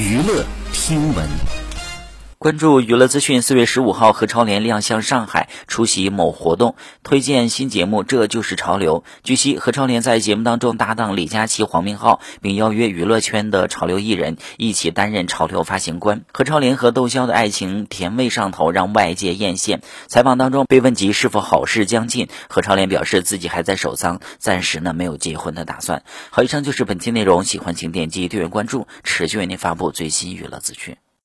娱乐听闻。关注娱乐资讯，四月十五号，何超莲亮相上海，出席某活动，推荐新节目《这就是潮流》。据悉，何超莲在节目当中搭档李佳琦、黄明昊，并邀约娱乐圈的潮流艺人一起担任潮流发行官。何超莲和窦骁的爱情甜味上头，让外界艳羡。采访当中被问及是否好事将近，何超莲表示自己还在守丧，暂时呢没有结婚的打算。好，以上就是本期内容，喜欢请点击订阅关注，持续为您发布最新娱乐资讯。